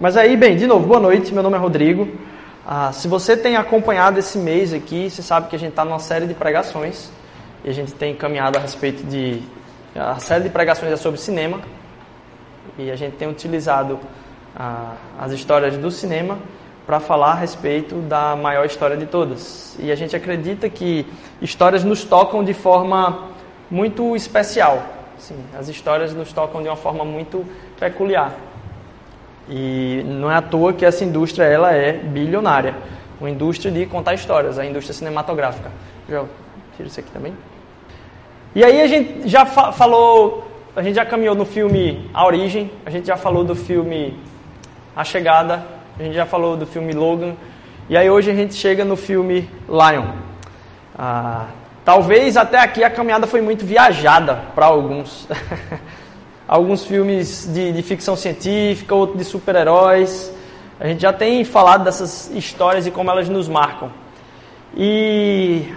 Mas aí, bem, de novo, boa noite, meu nome é Rodrigo. Ah, se você tem acompanhado esse mês aqui, você sabe que a gente está numa série de pregações e a gente tem caminhado a respeito de. A série de pregações é sobre cinema e a gente tem utilizado ah, as histórias do cinema para falar a respeito da maior história de todas. E a gente acredita que histórias nos tocam de forma muito especial. Sim, as histórias nos tocam de uma forma muito peculiar. E não é à toa que essa indústria ela é bilionária. Uma indústria de contar histórias, a indústria cinematográfica. Já tiro isso aqui também. E aí a gente já fa falou, a gente já caminhou no filme A Origem, a gente já falou do filme A Chegada, a gente já falou do filme Logan, e aí hoje a gente chega no filme Lion. Ah, talvez até aqui a caminhada foi muito viajada para alguns. alguns filmes de, de ficção científica, outros de super-heróis. A gente já tem falado dessas histórias e como elas nos marcam. E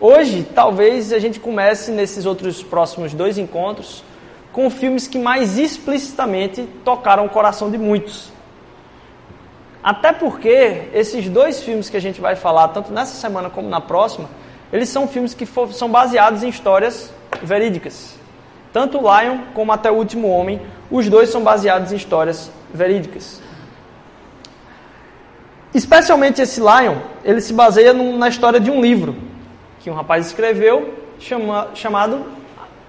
hoje, talvez a gente comece nesses outros próximos dois encontros com filmes que mais explicitamente tocaram o coração de muitos. Até porque esses dois filmes que a gente vai falar, tanto nessa semana como na próxima, eles são filmes que for, são baseados em histórias verídicas. Tanto Lion como Até o Último Homem, os dois são baseados em histórias verídicas. Especialmente esse Lion, ele se baseia na história de um livro que um rapaz escreveu chama, chamado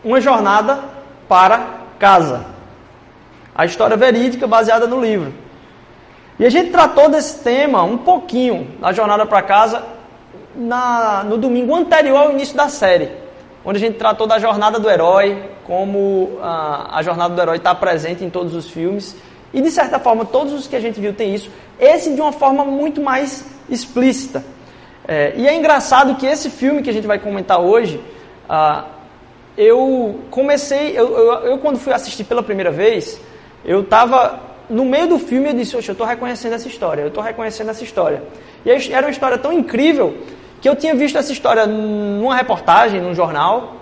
Uma Jornada para Casa. A história verídica baseada no livro. E a gente tratou desse tema um pouquinho na Jornada para Casa na, no domingo anterior ao início da série onde a gente tratou da jornada do herói, como a, a jornada do herói está presente em todos os filmes. E de certa forma, todos os que a gente viu tem isso. Esse de uma forma muito mais explícita. É, e é engraçado que esse filme que a gente vai comentar hoje, ah, eu comecei, eu, eu, eu, quando fui assistir pela primeira vez, eu estava no meio do filme e eu disse, eu estou reconhecendo essa história, eu estou reconhecendo essa história. E era uma história tão incrível que eu tinha visto essa história numa reportagem, num jornal,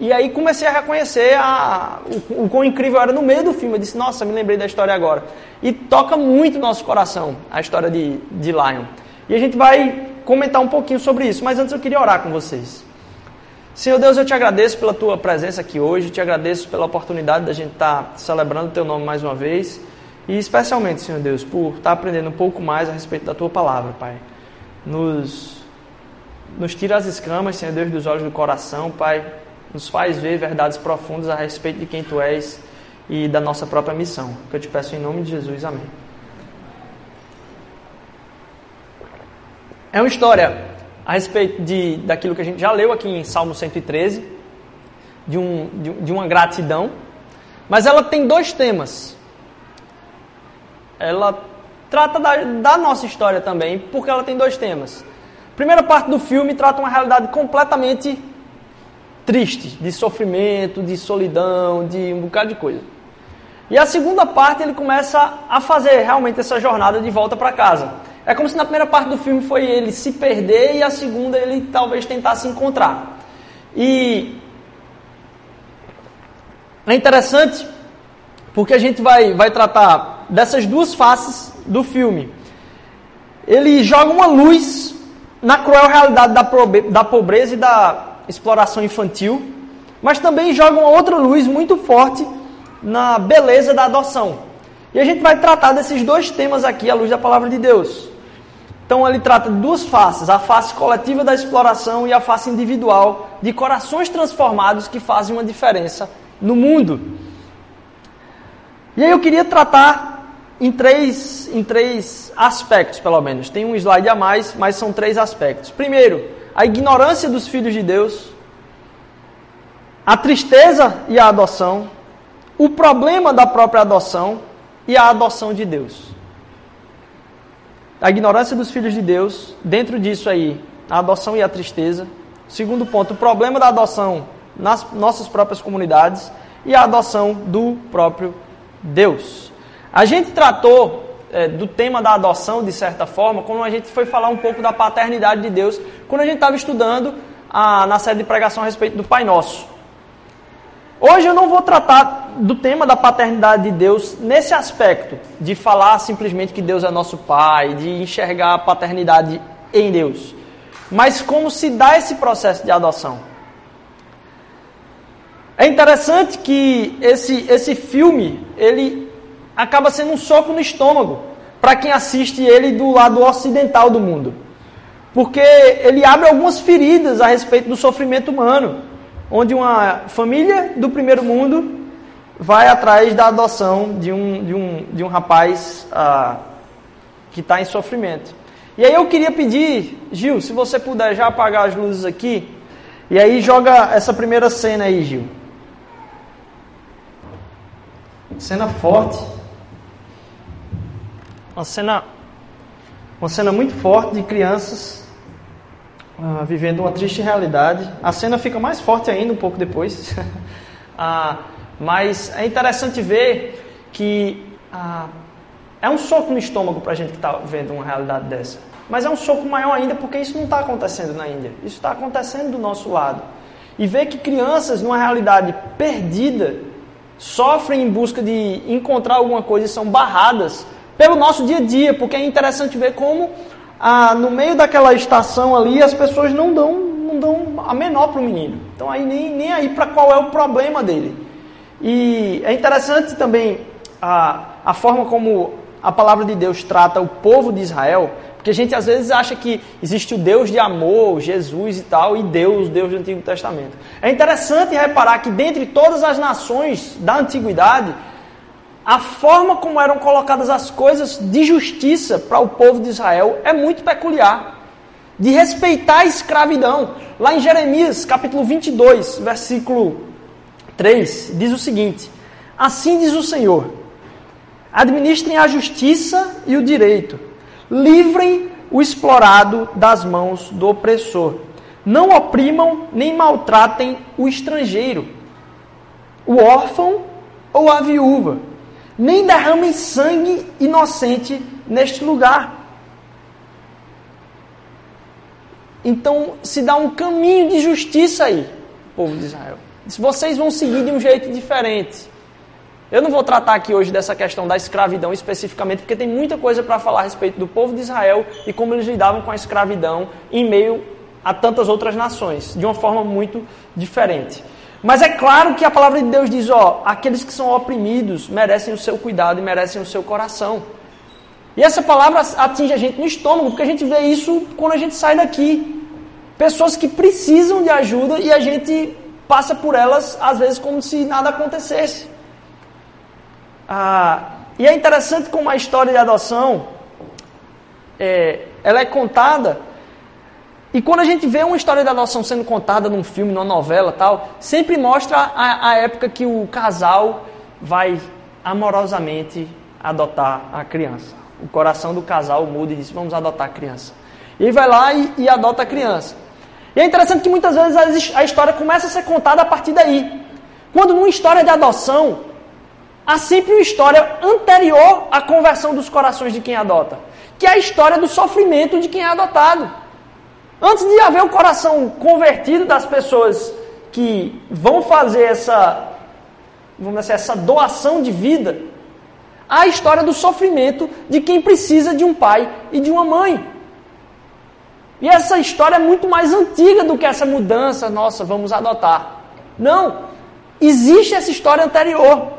e aí comecei a reconhecer a, o, o quão incrível era no meio do filme. Eu disse, nossa, me lembrei da história agora. E toca muito nosso coração a história de, de Lion. E a gente vai comentar um pouquinho sobre isso, mas antes eu queria orar com vocês. Senhor Deus, eu te agradeço pela tua presença aqui hoje, te agradeço pela oportunidade da gente estar tá celebrando o teu nome mais uma vez, e especialmente, Senhor Deus, por estar tá aprendendo um pouco mais a respeito da tua palavra, Pai. Nos nos tira as escamas, Senhor Deus, dos olhos do coração, Pai. Nos faz ver verdades profundas a respeito de quem Tu és e da nossa própria missão. Que eu te peço em nome de Jesus. Amém. É uma história a respeito de, daquilo que a gente já leu aqui em Salmo 113, de, um, de, de uma gratidão, mas ela tem dois temas. Ela trata da, da nossa história também, porque ela tem dois temas. Primeira parte do filme trata uma realidade completamente triste, de sofrimento, de solidão, de um bocado de coisa. E a segunda parte ele começa a fazer realmente essa jornada de volta para casa. É como se na primeira parte do filme foi ele se perder e a segunda ele talvez tentar se encontrar. E é interessante porque a gente vai, vai tratar dessas duas faces do filme. Ele joga uma luz na cruel realidade da pobreza e da exploração infantil, mas também joga uma outra luz muito forte na beleza da adoção. E a gente vai tratar desses dois temas aqui à luz da palavra de Deus. Então ele trata de duas faces, a face coletiva da exploração e a face individual de corações transformados que fazem uma diferença no mundo. E aí eu queria tratar em três, em três aspectos, pelo menos. Tem um slide a mais, mas são três aspectos. Primeiro, a ignorância dos filhos de Deus, a tristeza e a adoção, o problema da própria adoção e a adoção de Deus. A ignorância dos filhos de Deus, dentro disso aí, a adoção e a tristeza. Segundo ponto, o problema da adoção nas nossas próprias comunidades e a adoção do próprio Deus. A gente tratou é, do tema da adoção, de certa forma, quando a gente foi falar um pouco da paternidade de Deus, quando a gente estava estudando a, na série de pregação a respeito do Pai Nosso. Hoje eu não vou tratar do tema da paternidade de Deus nesse aspecto, de falar simplesmente que Deus é nosso Pai, de enxergar a paternidade em Deus. Mas como se dá esse processo de adoção? É interessante que esse, esse filme, ele acaba sendo um soco no estômago para quem assiste ele do lado ocidental do mundo. Porque ele abre algumas feridas a respeito do sofrimento humano, onde uma família do primeiro mundo vai atrás da adoção de um, de um, de um rapaz ah, que está em sofrimento. E aí eu queria pedir, Gil, se você puder já apagar as luzes aqui, e aí joga essa primeira cena aí, Gil. Cena forte. Uma cena, uma cena muito forte de crianças ah, vivendo uma triste realidade. A cena fica mais forte ainda um pouco depois. ah, mas é interessante ver que ah, é um soco no estômago para a gente que está vendo uma realidade dessa. Mas é um soco maior ainda porque isso não está acontecendo na Índia. Isso está acontecendo do nosso lado. E ver que crianças, numa realidade perdida, sofrem em busca de encontrar alguma coisa e são barradas pelo nosso dia a dia. Porque é interessante ver como ah, no meio daquela estação ali as pessoas não dão, não dão a menor para o menino. Então aí nem, nem aí para qual é o problema dele. E é interessante também a, a forma como a palavra de Deus trata o povo de Israel, porque a gente às vezes acha que existe o Deus de amor, Jesus e tal, e Deus, Deus do Antigo Testamento. É interessante reparar que dentre todas as nações da antiguidade, a forma como eram colocadas as coisas de justiça para o povo de Israel é muito peculiar. De respeitar a escravidão. Lá em Jeremias, capítulo 22, versículo 3, diz o seguinte: Assim diz o Senhor: Administrem a justiça e o direito, livrem o explorado das mãos do opressor. Não oprimam nem maltratem o estrangeiro, o órfão ou a viúva, nem derramem sangue inocente neste lugar. Então se dá um caminho de justiça aí, povo de Israel. Se vocês vão seguir de um jeito diferente. Eu não vou tratar aqui hoje dessa questão da escravidão especificamente, porque tem muita coisa para falar a respeito do povo de Israel e como eles lidavam com a escravidão em meio a tantas outras nações, de uma forma muito diferente. Mas é claro que a palavra de Deus diz: ó, aqueles que são oprimidos merecem o seu cuidado e merecem o seu coração. E essa palavra atinge a gente no estômago, porque a gente vê isso quando a gente sai daqui. Pessoas que precisam de ajuda e a gente passa por elas, às vezes, como se nada acontecesse. Ah, e é interessante como a história de adoção é, ela é contada. E quando a gente vê uma história de adoção sendo contada num filme, numa novela tal, sempre mostra a, a época que o casal vai amorosamente adotar a criança. O coração do casal muda e diz: Vamos adotar a criança. E vai lá e, e adota a criança. E é interessante que muitas vezes a história começa a ser contada a partir daí. Quando numa história de adoção, há sempre uma história anterior à conversão dos corações de quem adota, que é a história do sofrimento de quem é adotado. Antes de haver o coração convertido das pessoas que vão fazer essa, vamos dizer, essa doação de vida, há a história do sofrimento de quem precisa de um pai e de uma mãe. E essa história é muito mais antiga do que essa mudança, nossa, vamos adotar. Não, existe essa história anterior.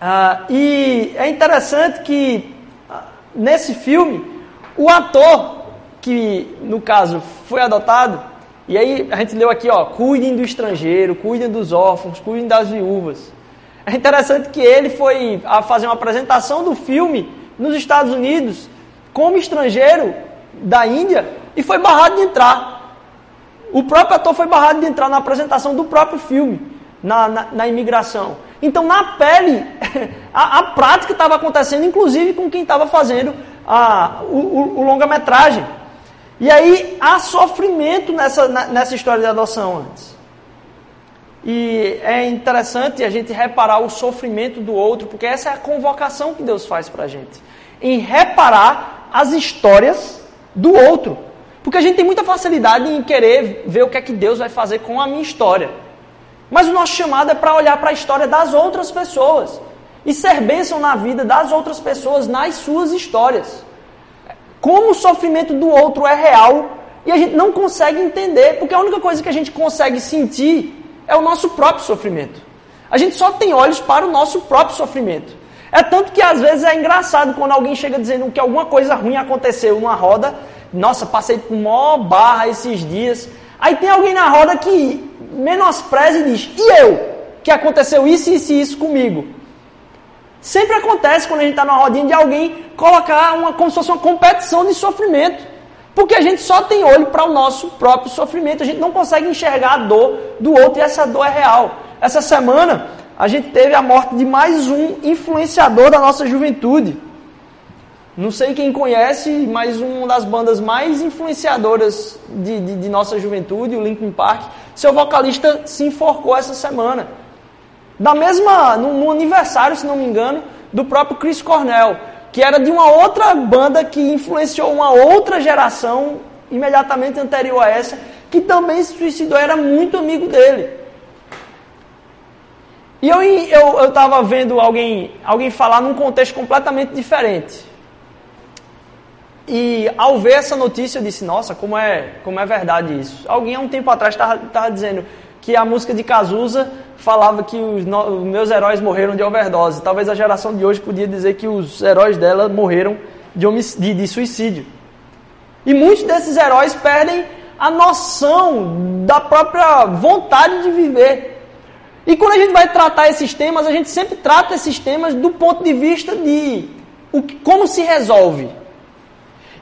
Ah, e é interessante que ah, nesse filme, o ator, que no caso foi adotado, e aí a gente leu aqui, ó, cuidem do estrangeiro, cuidem dos órfãos, cuidem das viúvas. É interessante que ele foi a fazer uma apresentação do filme nos Estados Unidos como estrangeiro da Índia e foi barrado de entrar. O próprio ator foi barrado de entrar na apresentação do próprio filme, na, na, na imigração. Então, na pele, a, a prática estava acontecendo, inclusive com quem estava fazendo a, o, o, o longa-metragem. E aí há sofrimento nessa, nessa história de adoção antes. E é interessante a gente reparar o sofrimento do outro, porque essa é a convocação que Deus faz para a gente. Em reparar as histórias do outro. Porque a gente tem muita facilidade em querer ver o que é que Deus vai fazer com a minha história. Mas o nosso chamado é para olhar para a história das outras pessoas e ser bênção na vida das outras pessoas, nas suas histórias. Como o sofrimento do outro é real e a gente não consegue entender, porque a única coisa que a gente consegue sentir é o nosso próprio sofrimento. A gente só tem olhos para o nosso próprio sofrimento. É tanto que às vezes é engraçado quando alguém chega dizendo que alguma coisa ruim aconteceu numa roda. Nossa, passei por maior barra esses dias. Aí tem alguém na roda que menospreza e diz: E eu? Que aconteceu isso, isso e isso comigo. Sempre acontece quando a gente está numa rodinha de alguém colocar uma, como se fosse uma competição de sofrimento. Porque a gente só tem olho para o nosso próprio sofrimento. A gente não consegue enxergar a dor do outro e essa dor é real. Essa semana a gente teve a morte de mais um influenciador da nossa juventude. Não sei quem conhece, mas uma das bandas mais influenciadoras de, de, de nossa juventude, o Linkin Park, seu vocalista se enforcou essa semana. Da mesma, no, aniversário, se não me engano, do próprio Chris Cornell, que era de uma outra banda que influenciou uma outra geração imediatamente anterior a essa, que também se suicidou, era muito amigo dele. E eu eu estava vendo alguém, alguém falar num contexto completamente diferente. E ao ver essa notícia eu disse, nossa, como é, como é verdade isso. Alguém há um tempo atrás estava dizendo que a música de Cazuza falava que os, meus heróis morreram de overdose. Talvez a geração de hoje podia dizer que os heróis dela morreram de, de, de suicídio. E muitos desses heróis perdem a noção da própria vontade de viver. E quando a gente vai tratar esses temas, a gente sempre trata esses temas do ponto de vista de o, como se resolve.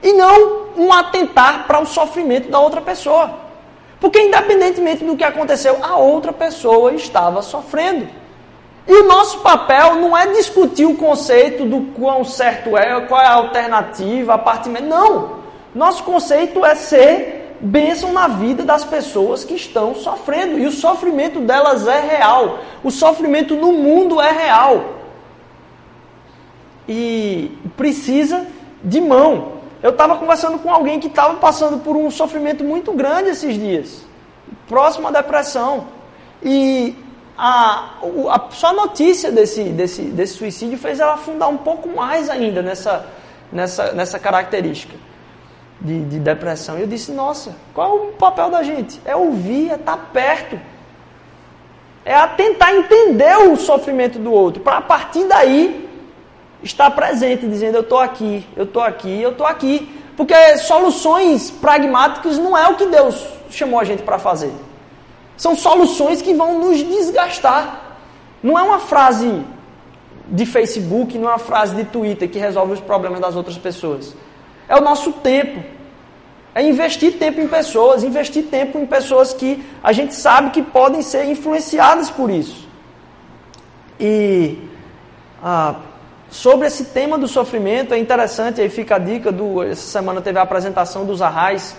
E não um atentar para o sofrimento da outra pessoa. Porque independentemente do que aconteceu, a outra pessoa estava sofrendo. E o nosso papel não é discutir o conceito do quão certo é, qual é a alternativa, a parte... Não! Nosso conceito é ser bênção na vida das pessoas que estão sofrendo. E o sofrimento delas é real. O sofrimento no mundo é real. E precisa de mão. Eu estava conversando com alguém que estava passando por um sofrimento muito grande esses dias, próximo à depressão. E a, a só a notícia desse, desse, desse suicídio fez ela afundar um pouco mais ainda nessa, nessa, nessa característica de, de depressão. E eu disse, nossa, qual é o papel da gente? É ouvir, é estar tá perto. É tentar entender o sofrimento do outro, para a partir daí estar presente, dizendo eu estou aqui, eu estou aqui, eu estou aqui. Porque soluções pragmáticas não é o que Deus chamou a gente para fazer. São soluções que vão nos desgastar. Não é uma frase de Facebook, não é uma frase de Twitter que resolve os problemas das outras pessoas. É o nosso tempo. É investir tempo em pessoas, investir tempo em pessoas que a gente sabe que podem ser influenciadas por isso. E ah, sobre esse tema do sofrimento, é interessante, aí fica a dica, do, essa semana teve a apresentação dos Arrais,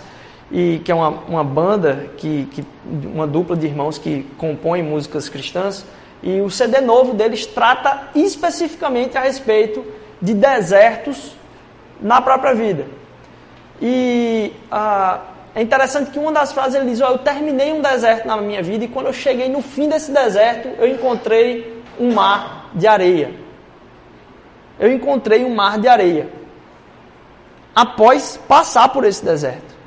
e, que é uma, uma banda, que, que, uma dupla de irmãos que compõem músicas cristãs, e o CD novo deles trata especificamente a respeito de desertos na própria vida. E ah, é interessante que uma das frases ele diz: oh, Eu terminei um deserto na minha vida e quando eu cheguei no fim desse deserto, eu encontrei um mar de areia. Eu encontrei um mar de areia. Após passar por esse deserto.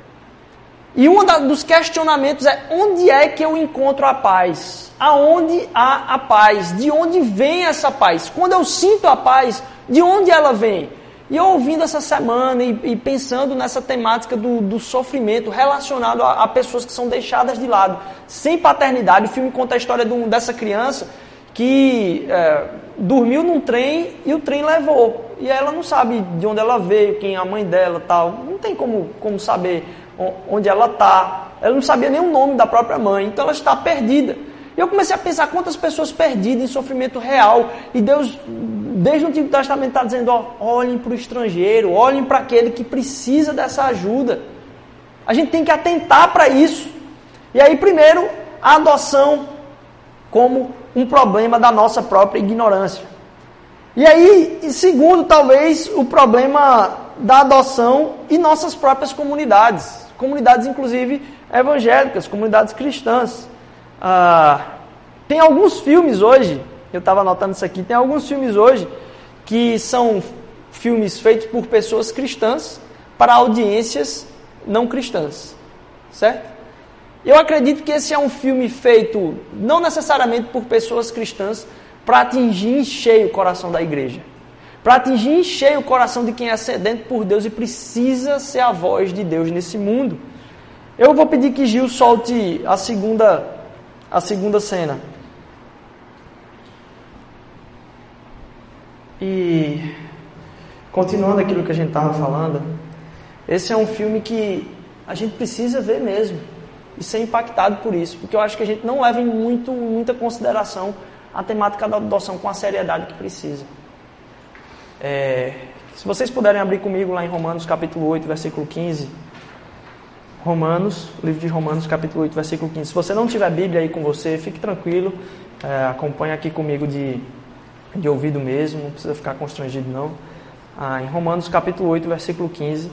E um dos questionamentos é: onde é que eu encontro a paz? Aonde há a paz? De onde vem essa paz? Quando eu sinto a paz, de onde ela vem? E eu ouvindo essa semana e, e pensando nessa temática do, do sofrimento relacionado a, a, pessoas que são deixadas de lado, sem paternidade, o filme conta a história de um, dessa criança que é, dormiu num trem e o trem levou. E ela não sabe de onde ela veio, quem é a mãe dela tal. Não tem como, como saber onde ela está. Ela não sabia nem o nome da própria mãe, então ela está perdida. E eu comecei a pensar quantas pessoas perdidas em sofrimento real. E Deus, desde o Antigo Testamento, está dizendo: ó, olhem para o estrangeiro, olhem para aquele que precisa dessa ajuda. A gente tem que atentar para isso. E aí, primeiro, a adoção como um problema da nossa própria ignorância. E aí, segundo, talvez, o problema da adoção e nossas próprias comunidades. Comunidades, inclusive, evangélicas, comunidades cristãs. Ah, Tem alguns filmes hoje, eu estava anotando isso aqui, tem alguns filmes hoje que são filmes feitos por pessoas cristãs para audiências não cristãs, certo? Eu acredito que esse é um filme feito não necessariamente por pessoas cristãs para atingir em cheio o coração da igreja, para atingir em cheio o coração de quem é sedento por Deus e precisa ser a voz de Deus nesse mundo. Eu vou pedir que Gil solte a segunda a segunda cena. E continuando aquilo que a gente estava falando, esse é um filme que a gente precisa ver mesmo e ser impactado por isso, porque eu acho que a gente não leva em muito, muita consideração a temática da adoção com a seriedade que precisa. É, se vocês puderem abrir comigo lá em Romanos capítulo 8, versículo 15. Romanos, livro de Romanos capítulo 8, versículo 15. Se você não tiver Bíblia aí com você, fique tranquilo, é, acompanhe aqui comigo de, de ouvido mesmo, não precisa ficar constrangido não. Ah, em Romanos capítulo 8, versículo 15.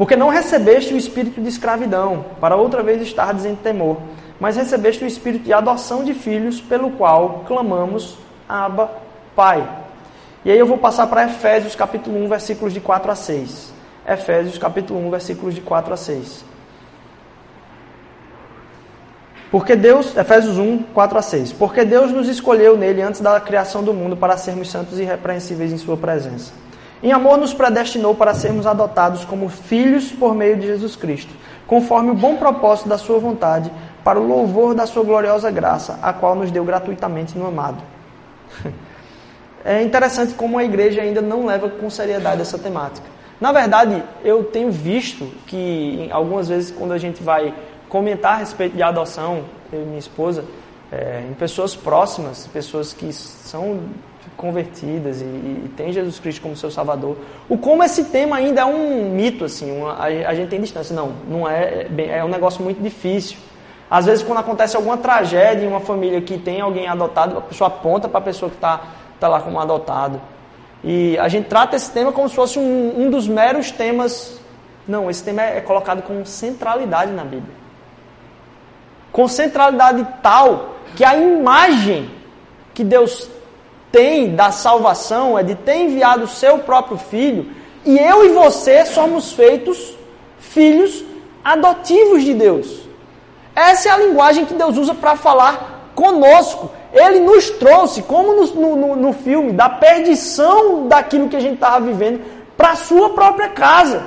Porque não recebeste o espírito de escravidão, para outra vez estar em temor, mas recebeste o espírito de adoção de filhos, pelo qual clamamos, Abba, Pai. E aí eu vou passar para Efésios capítulo 1, versículos de 4 a 6. Efésios capítulo 1, versículos de 4 a 6. Porque Deus, Efésios 1, 4 a 6. Porque Deus nos escolheu nele antes da criação do mundo para sermos santos e irrepreensíveis em sua presença. Em amor nos predestinou para sermos adotados como filhos por meio de Jesus Cristo, conforme o bom propósito da sua vontade, para o louvor da sua gloriosa graça, a qual nos deu gratuitamente no amado. É interessante como a igreja ainda não leva com seriedade essa temática. Na verdade, eu tenho visto que algumas vezes quando a gente vai comentar a respeito de adoção, eu e minha esposa, é, em pessoas próximas, pessoas que são convertidas e, e tem Jesus Cristo como seu Salvador. O como esse tema ainda é um mito, assim, uma, a, a, gente tem distância. Não, não é, é, é um negócio muito difícil. Às vezes, quando acontece alguma tragédia em uma família que tem alguém adotado, a pessoa aponta para a pessoa que está tá lá como adotado. E a gente trata esse tema como se fosse um, um dos meros temas. Não, esse tema é, é colocado com centralidade na Bíblia. Com centralidade tal que a imagem que Deus tem da salvação é de ter enviado o seu próprio filho, e eu e você somos feitos filhos adotivos de Deus. Essa é a linguagem que Deus usa para falar conosco. Ele nos trouxe, como no, no, no filme, da perdição daquilo que a gente estava vivendo, para a sua própria casa.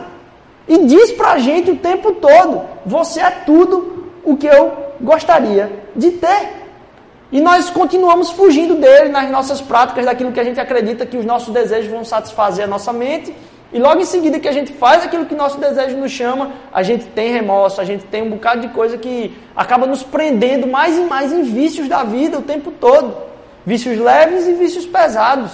E diz para a gente o tempo todo: você é tudo o que eu gostaria de ter. E nós continuamos fugindo dele nas nossas práticas, daquilo que a gente acredita que os nossos desejos vão satisfazer a nossa mente. E logo em seguida que a gente faz aquilo que nosso desejo nos chama, a gente tem remorso, a gente tem um bocado de coisa que acaba nos prendendo mais e mais em vícios da vida o tempo todo. Vícios leves e vícios pesados.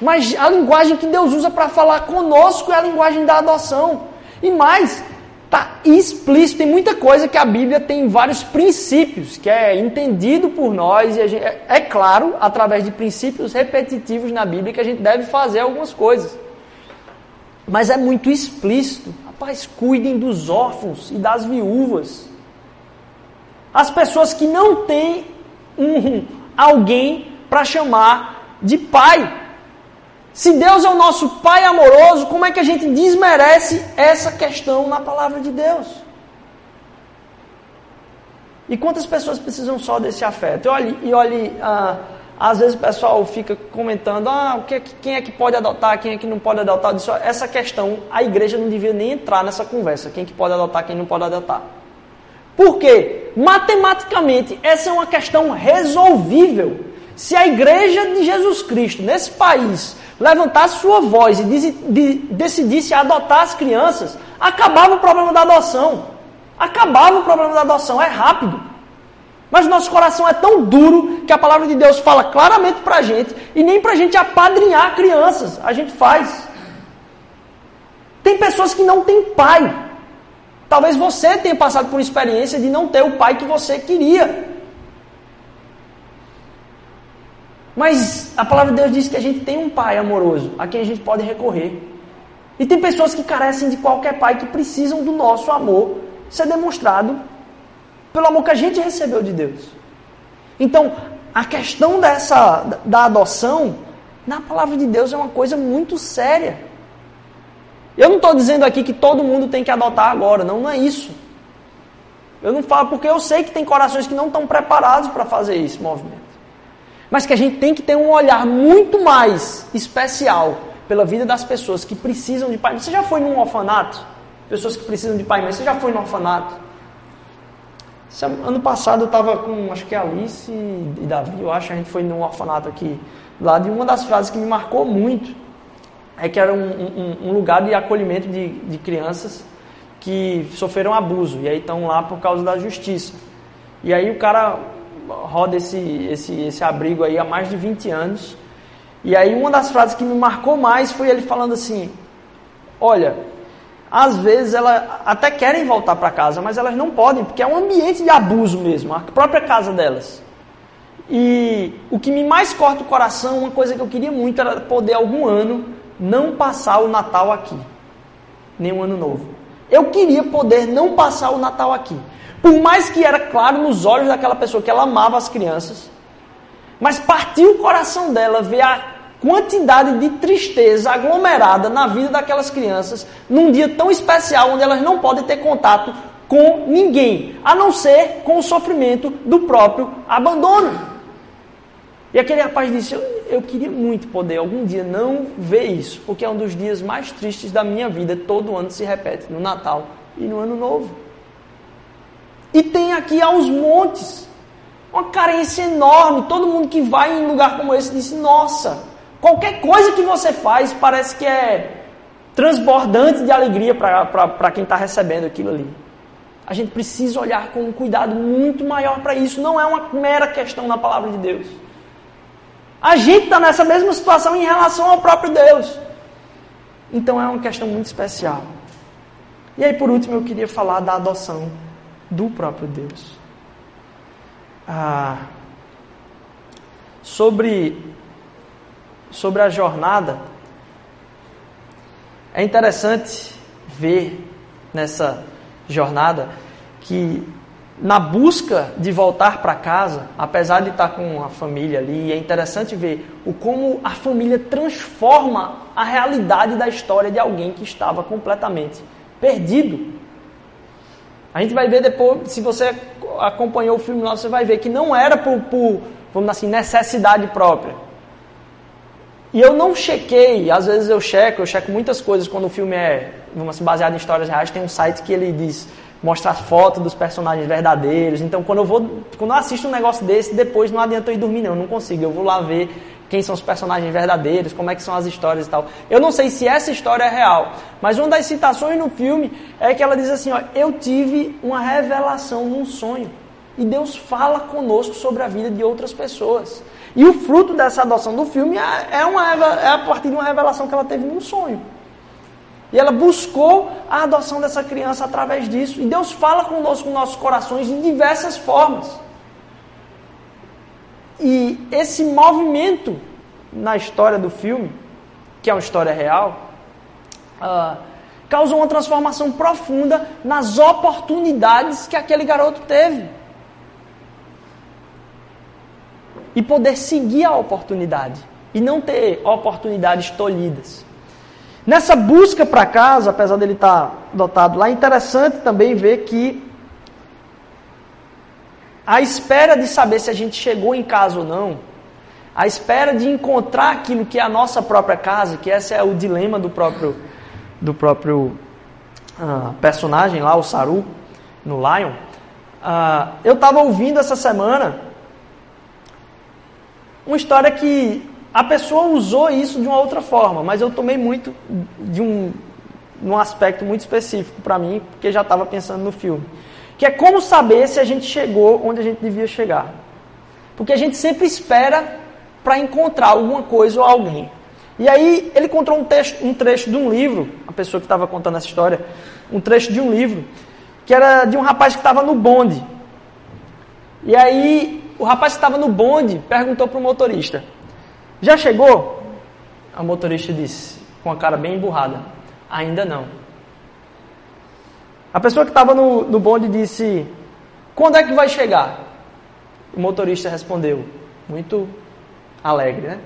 Mas a linguagem que Deus usa para falar conosco é a linguagem da adoção. E mais, Está explícito, tem muita coisa que a Bíblia tem vários princípios, que é entendido por nós, e gente, é, é claro, através de princípios repetitivos na Bíblia, que a gente deve fazer algumas coisas. Mas é muito explícito. Rapaz, cuidem dos órfãos e das viúvas. As pessoas que não têm um, alguém para chamar de pai. Se Deus é o nosso Pai amoroso, como é que a gente desmerece essa questão na palavra de Deus? E quantas pessoas precisam só desse afeto? E olhe, e olhe ah, às vezes o pessoal fica comentando, ah, o que, quem é que pode adotar, quem é que não pode adotar. Essa questão, a igreja não devia nem entrar nessa conversa, quem é que pode adotar, quem não pode adotar. Por quê? Matematicamente, essa é uma questão resolvível. Se a igreja de Jesus Cristo, nesse país, levantasse sua voz e decidisse adotar as crianças, acabava o problema da adoção. Acabava o problema da adoção, é rápido. Mas nosso coração é tão duro que a palavra de Deus fala claramente para a gente, e nem para a gente apadrinhar crianças, a gente faz. Tem pessoas que não têm pai. Talvez você tenha passado por experiência de não ter o pai que você queria. Mas a palavra de Deus diz que a gente tem um pai amoroso a quem a gente pode recorrer. E tem pessoas que carecem de qualquer pai que precisam do nosso amor ser demonstrado pelo amor que a gente recebeu de Deus. Então, a questão dessa da adoção na palavra de Deus é uma coisa muito séria. Eu não estou dizendo aqui que todo mundo tem que adotar agora, não, não é isso. Eu não falo porque eu sei que tem corações que não estão preparados para fazer esse movimento. Mas que a gente tem que ter um olhar muito mais especial pela vida das pessoas que precisam de pai. Você já foi num orfanato? Pessoas que precisam de pai mãe. Você já foi num orfanato? Ano passado eu estava com, acho que Alice e Davi, eu acho, a gente foi num orfanato aqui lá, e uma das frases que me marcou muito é que era um, um, um lugar de acolhimento de, de crianças que sofreram abuso, e aí estão lá por causa da justiça. E aí o cara roda esse, esse, esse abrigo aí há mais de 20 anos, e aí uma das frases que me marcou mais foi ele falando assim, olha, às vezes elas até querem voltar para casa, mas elas não podem, porque é um ambiente de abuso mesmo, a própria casa delas. E o que me mais corta o coração, uma coisa que eu queria muito era poder algum ano não passar o Natal aqui, nem um ano novo. Eu queria poder não passar o Natal aqui. Por mais que era claro nos olhos daquela pessoa que ela amava as crianças, mas partiu o coração dela ver a quantidade de tristeza aglomerada na vida daquelas crianças num dia tão especial onde elas não podem ter contato com ninguém, a não ser com o sofrimento do próprio abandono. E aquele rapaz disse: eu, eu queria muito poder algum dia não ver isso, porque é um dos dias mais tristes da minha vida, todo ano se repete, no Natal e no Ano Novo. E tem aqui aos montes uma carência enorme. Todo mundo que vai em um lugar como esse disse: Nossa, Qualquer coisa que você faz parece que é transbordante de alegria para quem está recebendo aquilo ali. A gente precisa olhar com um cuidado muito maior para isso. Não é uma mera questão na palavra de Deus. A gente está nessa mesma situação em relação ao próprio Deus. Então é uma questão muito especial. E aí, por último, eu queria falar da adoção do próprio Deus. Ah, sobre sobre a jornada, é interessante ver nessa jornada que na busca de voltar para casa, apesar de estar com a família ali, é interessante ver o como a família transforma a realidade da história de alguém que estava completamente perdido. A gente vai ver depois, se você acompanhou o filme lá, você vai ver que não era por, por vamos assim, necessidade própria. E eu não chequei, às vezes eu checo, eu checo muitas coisas quando o filme é assim, baseado em histórias reais. Tem um site que ele diz, mostra fotos dos personagens verdadeiros. Então, quando eu vou, quando eu assisto um negócio desse, depois não adianta eu ir dormir, não, eu não consigo. Eu vou lá ver quem são os personagens verdadeiros, como é que são as histórias e tal. Eu não sei se essa história é real, mas uma das citações no filme é que ela diz assim: ó, eu tive uma revelação num sonho. E Deus fala conosco sobre a vida de outras pessoas. E o fruto dessa adoção do filme é, é, uma, é a partir de uma revelação que ela teve num sonho. E ela buscou a adoção dessa criança através disso. E Deus fala conosco, com nossos corações, de diversas formas. E esse movimento na história do filme, que é uma história real, uh, causou uma transformação profunda nas oportunidades que aquele garoto teve. e poder seguir a oportunidade e não ter oportunidades tolhidas. Nessa busca para casa, apesar dele estar tá dotado lá, é interessante também ver que a espera de saber se a gente chegou em casa ou não, a espera de encontrar aquilo que é a nossa própria casa, que esse é o dilema do próprio, do próprio uh, personagem lá, o Saru, no Lion. Uh, eu estava ouvindo essa semana uma história que a pessoa usou isso de uma outra forma, mas eu tomei muito de um, um aspecto muito específico para mim, porque já estava pensando no filme. Que é como saber se a gente chegou onde a gente devia chegar. Porque a gente sempre espera para encontrar alguma coisa ou alguém. E aí ele encontrou um, texto, um trecho de um livro, a pessoa que estava contando essa história, um trecho de um livro, que era de um rapaz que estava no bonde. E aí o rapaz que estava no bonde perguntou para o motorista: Já chegou? A motorista disse, com a cara bem emburrada: Ainda não. A pessoa que estava no, no bonde disse: Quando é que vai chegar? O motorista respondeu, muito alegre, né?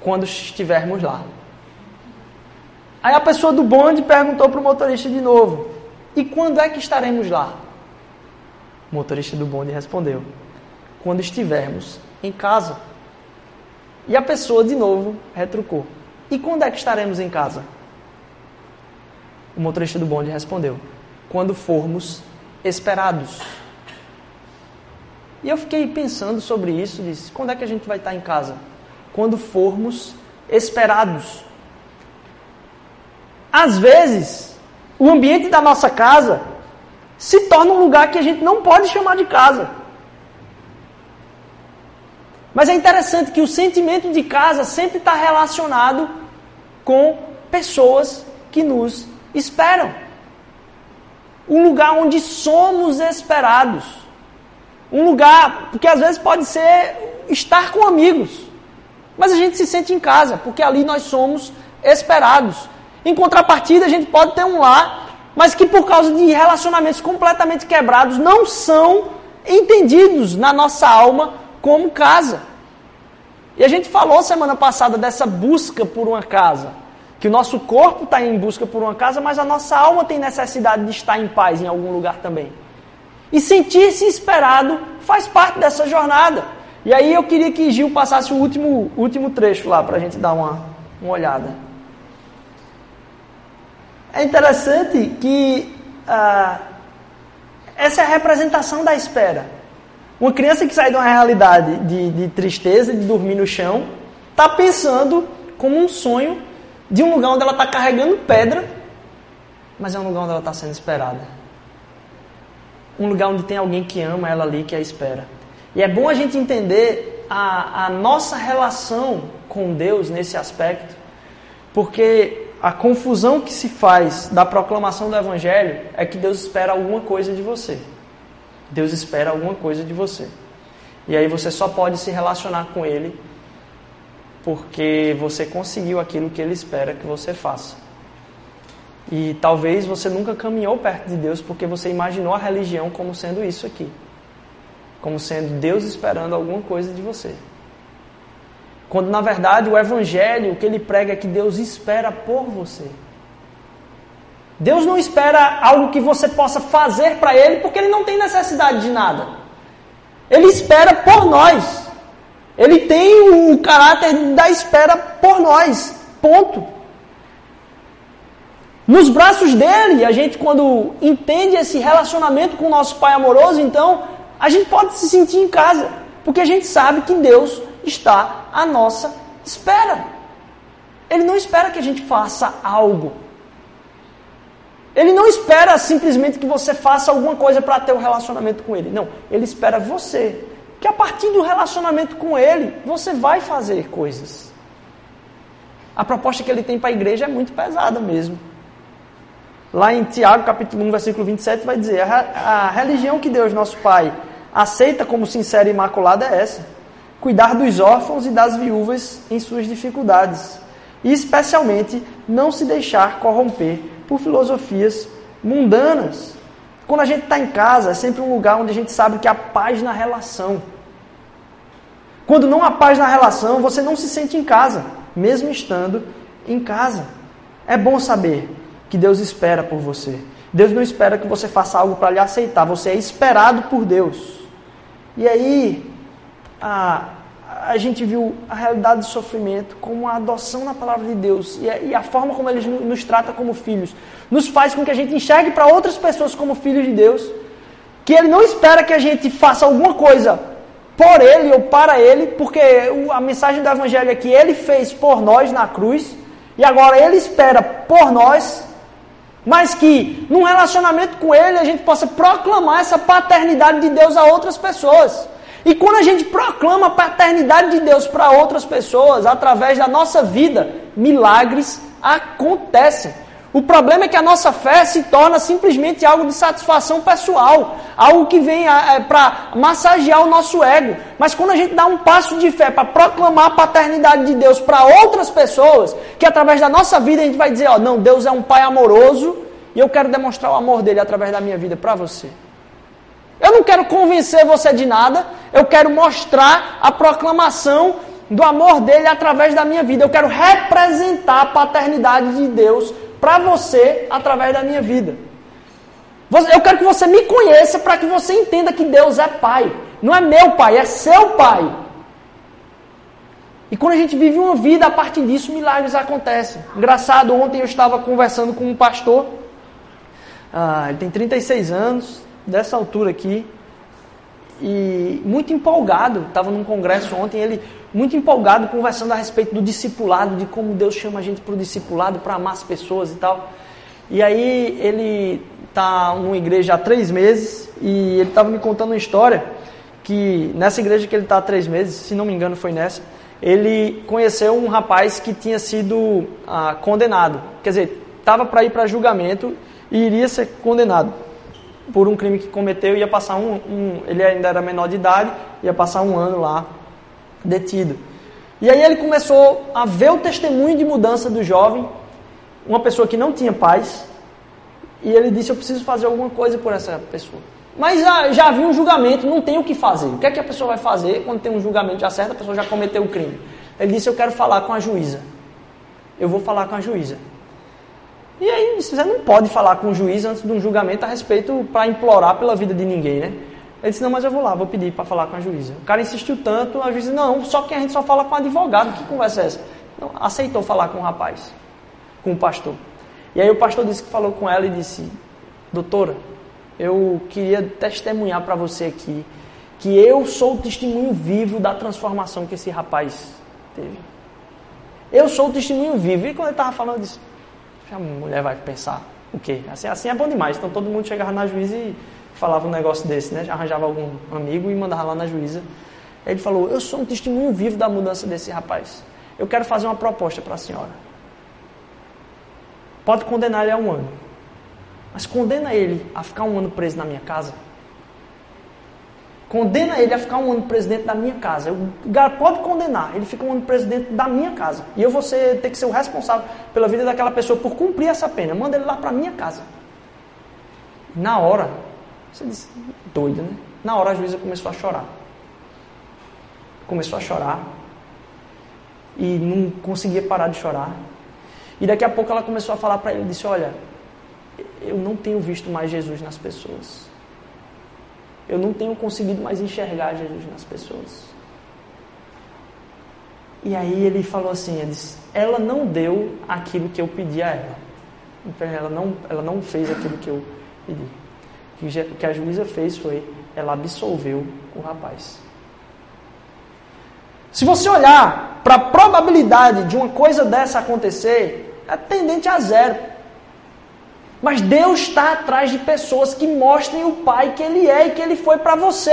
Quando estivermos lá. Aí a pessoa do bonde perguntou para o motorista de novo: E quando é que estaremos lá? O motorista do bonde respondeu: Quando estivermos em casa. E a pessoa de novo retrucou: E quando é que estaremos em casa? O motorista do bonde respondeu: Quando formos esperados. E eu fiquei pensando sobre isso, disse: quando é que a gente vai estar em casa? Quando formos esperados. Às vezes, o ambiente da nossa casa se torna um lugar que a gente não pode chamar de casa. Mas é interessante que o sentimento de casa sempre está relacionado com pessoas que nos esperam. Um lugar onde somos esperados. Um lugar, porque às vezes pode ser estar com amigos, mas a gente se sente em casa, porque ali nós somos esperados. Em contrapartida, a gente pode ter um lar, mas que por causa de relacionamentos completamente quebrados, não são entendidos na nossa alma como casa. E a gente falou semana passada dessa busca por uma casa. Que o nosso corpo está em busca por uma casa, mas a nossa alma tem necessidade de estar em paz em algum lugar também. E sentir-se esperado faz parte dessa jornada. E aí eu queria que Gil passasse o último, último trecho lá para a gente dar uma, uma olhada. É interessante que ah, essa é a representação da espera. Uma criança que sai de uma realidade de, de tristeza, de dormir no chão, está pensando como um sonho de um lugar onde ela está carregando pedra, mas é um lugar onde ela está sendo esperada um lugar onde tem alguém que ama ela ali, que a espera. E é bom a gente entender a, a nossa relação com Deus nesse aspecto, porque a confusão que se faz da proclamação do Evangelho é que Deus espera alguma coisa de você. Deus espera alguma coisa de você. E aí você só pode se relacionar com Ele porque você conseguiu aquilo que Ele espera que você faça. E talvez você nunca caminhou perto de Deus porque você imaginou a religião como sendo isso aqui. Como sendo Deus esperando alguma coisa de você. Quando na verdade o evangelho, o que ele prega é que Deus espera por você. Deus não espera algo que você possa fazer para ele porque ele não tem necessidade de nada. Ele espera por nós. Ele tem o caráter da espera por nós. Ponto. Nos braços dele, a gente, quando entende esse relacionamento com o nosso Pai amoroso, então, a gente pode se sentir em casa, porque a gente sabe que Deus está à nossa espera. Ele não espera que a gente faça algo. Ele não espera simplesmente que você faça alguma coisa para ter um relacionamento com Ele. Não, Ele espera você. Que a partir do relacionamento com Ele, você vai fazer coisas. A proposta que Ele tem para a igreja é muito pesada mesmo. Lá em Tiago, capítulo 1, versículo 27, vai dizer: a, a religião que Deus, nosso Pai, aceita como sincera e imaculada é essa: cuidar dos órfãos e das viúvas em suas dificuldades, e especialmente não se deixar corromper por filosofias mundanas. Quando a gente está em casa, é sempre um lugar onde a gente sabe que há paz na relação. Quando não há paz na relação, você não se sente em casa, mesmo estando em casa. É bom saber que Deus espera por você. Deus não espera que você faça algo para lhe aceitar, você é esperado por Deus. E aí, a, a gente viu a realidade do sofrimento como a adoção na palavra de Deus e a, e a forma como Ele nos trata como filhos, nos faz com que a gente enxergue para outras pessoas como filhos de Deus, que Ele não espera que a gente faça alguma coisa por Ele ou para Ele, porque a mensagem do Evangelho é que Ele fez por nós na cruz, e agora Ele espera por nós mas que num relacionamento com Ele a gente possa proclamar essa paternidade de Deus a outras pessoas. E quando a gente proclama a paternidade de Deus para outras pessoas, através da nossa vida, milagres acontecem. O problema é que a nossa fé se torna simplesmente algo de satisfação pessoal, algo que vem é, para massagear o nosso ego. Mas quando a gente dá um passo de fé para proclamar a paternidade de Deus para outras pessoas, que através da nossa vida a gente vai dizer: ó, não, Deus é um pai amoroso e eu quero demonstrar o amor dele através da minha vida para você. Eu não quero convencer você de nada, eu quero mostrar a proclamação do amor dele através da minha vida. Eu quero representar a paternidade de Deus para você através da minha vida. Eu quero que você me conheça para que você entenda que Deus é Pai. Não é meu Pai, é seu Pai. E quando a gente vive uma vida, a partir disso, milagres acontecem. Engraçado, ontem eu estava conversando com um pastor. Ah, ele tem 36 anos, dessa altura aqui. E muito empolgado. Estava num congresso ontem, ele muito empolgado, conversando a respeito do discipulado, de como Deus chama a gente para o discipulado, para amar as pessoas e tal. E aí ele está numa igreja há três meses e ele estava me contando uma história que nessa igreja que ele está há três meses, se não me engano foi nessa, ele conheceu um rapaz que tinha sido ah, condenado. Quer dizer, estava para ir para julgamento e iria ser condenado por um crime que cometeu, ia passar um, um, ele ainda era menor de idade, ia passar um ano lá detido. E aí ele começou a ver o testemunho de mudança do jovem, uma pessoa que não tinha paz, e ele disse: Eu preciso fazer alguma coisa por essa pessoa. Mas já, já havia um julgamento, não tem o que fazer. O que é que a pessoa vai fazer quando tem um julgamento já certo, a pessoa já cometeu o crime? Ele disse: Eu quero falar com a juíza. Eu vou falar com a juíza. E aí você não pode falar com o juiz antes de um julgamento a respeito para implorar pela vida de ninguém, né? Ele disse, não, mas eu vou lá, vou pedir para falar com a juíza. O cara insistiu tanto, a juíza não, só que a gente só fala com advogado, que conversa é essa? Não, aceitou falar com o rapaz, com o pastor. E aí o pastor disse que falou com ela e disse, doutora, eu queria testemunhar para você aqui que eu sou o testemunho vivo da transformação que esse rapaz teve. Eu sou o testemunho vivo. E quando ele estava falando, eu disse, a mulher vai pensar o quê? Assim, assim é bom demais. Então todo mundo chegava na juíza e falava um negócio desse, né? Arranjava algum amigo e mandava lá na juíza. Ele falou: Eu sou um testemunho vivo da mudança desse rapaz. Eu quero fazer uma proposta para a senhora. Pode condenar ele a um ano. Mas condena ele a ficar um ano preso na minha casa. Condena ele a ficar um ano presidente da minha casa. Pode condenar, ele fica um ano presidente da minha casa. E eu vou ser, ter que ser o responsável pela vida daquela pessoa por cumprir essa pena. Manda ele lá para minha casa. Na hora, você disse, doida, né? Na hora a juíza começou a chorar. Começou a chorar. E não conseguia parar de chorar. E daqui a pouco ela começou a falar para ele, disse, olha, eu não tenho visto mais Jesus nas pessoas. Eu não tenho conseguido mais enxergar Jesus nas pessoas. E aí ele falou assim, ele disse, ela não deu aquilo que eu pedi a ela. Então ela não, ela não fez aquilo que eu pedi. O que a juíza fez foi, ela absolveu o rapaz. Se você olhar para a probabilidade de uma coisa dessa acontecer, é tendente a zero. Mas Deus está atrás de pessoas que mostrem o Pai que Ele é e que Ele foi para você.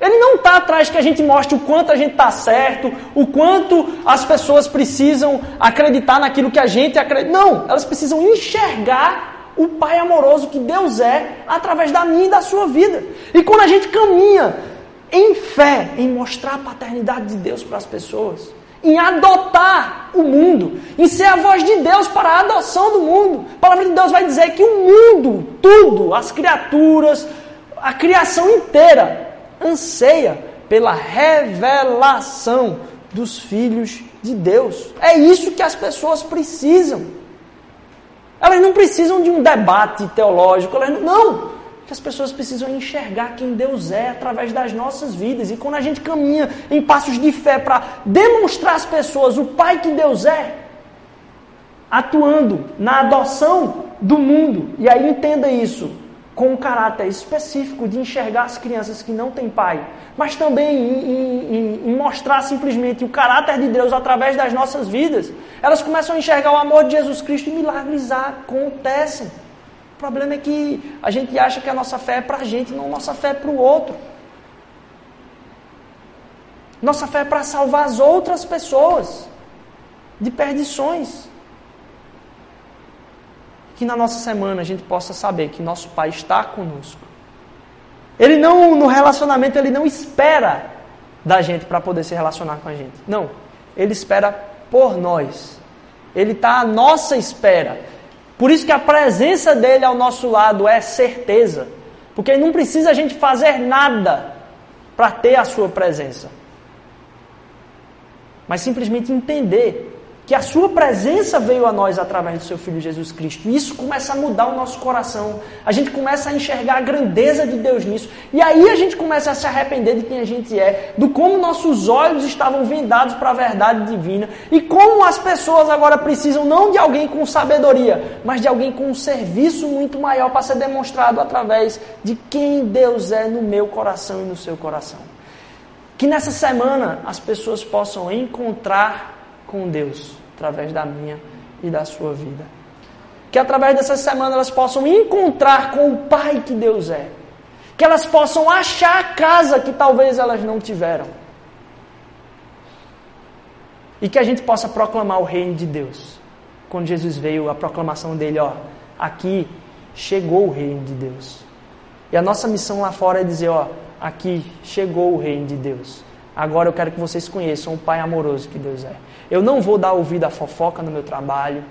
Ele não está atrás que a gente mostre o quanto a gente está certo, o quanto as pessoas precisam acreditar naquilo que a gente acredita. Não, elas precisam enxergar o Pai amoroso que Deus é através da minha e da sua vida. E quando a gente caminha em fé, em mostrar a paternidade de Deus para as pessoas, em adotar o mundo, em ser a voz de Deus para a adoção do mundo. A palavra de Deus vai dizer que o mundo, tudo, as criaturas, a criação inteira, anseia pela revelação dos filhos de Deus. É isso que as pessoas precisam. Elas não precisam de um debate teológico, elas não. Que as pessoas precisam enxergar quem Deus é através das nossas vidas. E quando a gente caminha em passos de fé para demonstrar às pessoas o Pai que Deus é, atuando na adoção do mundo, e aí entenda isso, com um caráter específico de enxergar as crianças que não têm pai, mas também em, em, em, mostrar simplesmente o caráter de Deus através das nossas vidas, elas começam a enxergar o amor de Jesus Cristo e milagres acontecem. O problema é que a gente acha que a nossa fé é para a gente, não nossa fé é para o outro. Nossa fé é para salvar as outras pessoas de perdições que na nossa semana a gente possa saber que nosso Pai está conosco. Ele não, no relacionamento, ele não espera da gente para poder se relacionar com a gente. Não. Ele espera por nós. Ele está à nossa espera. Por isso que a presença dele ao nosso lado é certeza. Porque não precisa a gente fazer nada para ter a sua presença. Mas simplesmente entender que a sua presença veio a nós através do seu Filho Jesus Cristo. E isso começa a mudar o nosso coração. A gente começa a enxergar a grandeza de Deus nisso. E aí a gente começa a se arrepender de quem a gente é, do como nossos olhos estavam vendados para a verdade divina e como as pessoas agora precisam não de alguém com sabedoria, mas de alguém com um serviço muito maior para ser demonstrado através de quem Deus é no meu coração e no seu coração. Que nessa semana as pessoas possam encontrar com Deus através da minha e da sua vida. Que através dessa semana elas possam encontrar com o Pai que Deus é. Que elas possam achar a casa que talvez elas não tiveram. E que a gente possa proclamar o reino de Deus. Quando Jesus veio, a proclamação dele, ó, aqui chegou o reino de Deus. E a nossa missão lá fora é dizer, ó, aqui chegou o reino de Deus. Agora eu quero que vocês conheçam o Pai amoroso que Deus é. Eu não vou dar ouvido à fofoca no meu trabalho.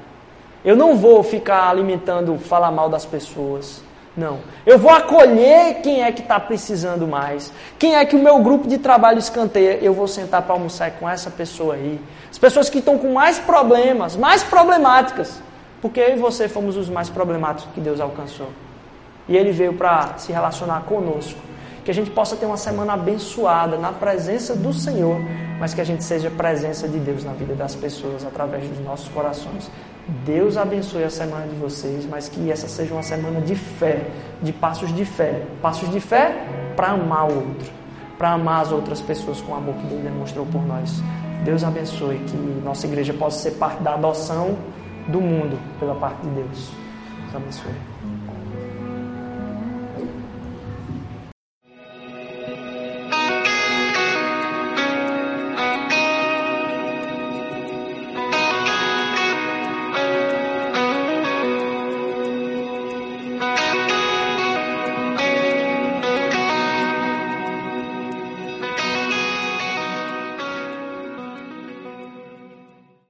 Eu não vou ficar alimentando falar mal das pessoas. Não. Eu vou acolher quem é que está precisando mais. Quem é que o meu grupo de trabalho escanteia. Eu vou sentar para almoçar com essa pessoa aí. As pessoas que estão com mais problemas, mais problemáticas. Porque eu e você fomos os mais problemáticos que Deus alcançou. E Ele veio para se relacionar conosco que a gente possa ter uma semana abençoada na presença do Senhor, mas que a gente seja presença de Deus na vida das pessoas através dos nossos corações. Deus abençoe a semana de vocês, mas que essa seja uma semana de fé, de passos de fé. Passos de fé para amar o outro, para amar as outras pessoas com o amor que Deus demonstrou por nós. Deus abençoe que nossa igreja possa ser parte da adoção do mundo pela parte de Deus. Deus abençoe.